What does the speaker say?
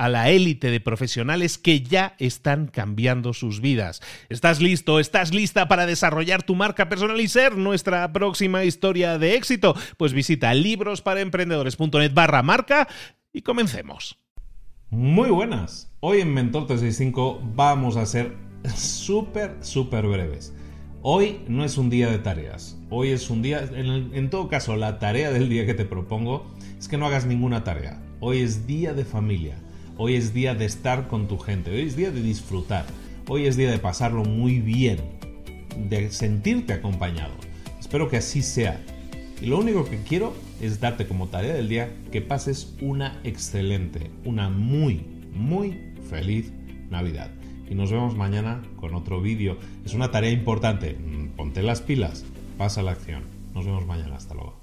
a la élite de profesionales que ya están cambiando sus vidas. ¿Estás listo? ¿Estás lista para desarrollar tu marca personal y ser nuestra próxima historia de éxito? Pues visita librosparaemprendedores.net barra marca y comencemos. Muy buenas. Hoy en Mentor 365 vamos a ser súper, súper breves. Hoy no es un día de tareas. Hoy es un día, en, en, todo caso, la tarea del día que te propongo es que no hagas ninguna tarea. Hoy es día de familia. Hoy es día de estar con tu gente, hoy es día de disfrutar, hoy es día de pasarlo muy bien, de sentirte acompañado. Espero que así sea. Y lo único que quiero es darte como tarea del día que pases una excelente, una muy, muy feliz Navidad. Y nos vemos mañana con otro vídeo. Es una tarea importante. Mm, ponte las pilas, pasa la acción. Nos vemos mañana. Hasta luego.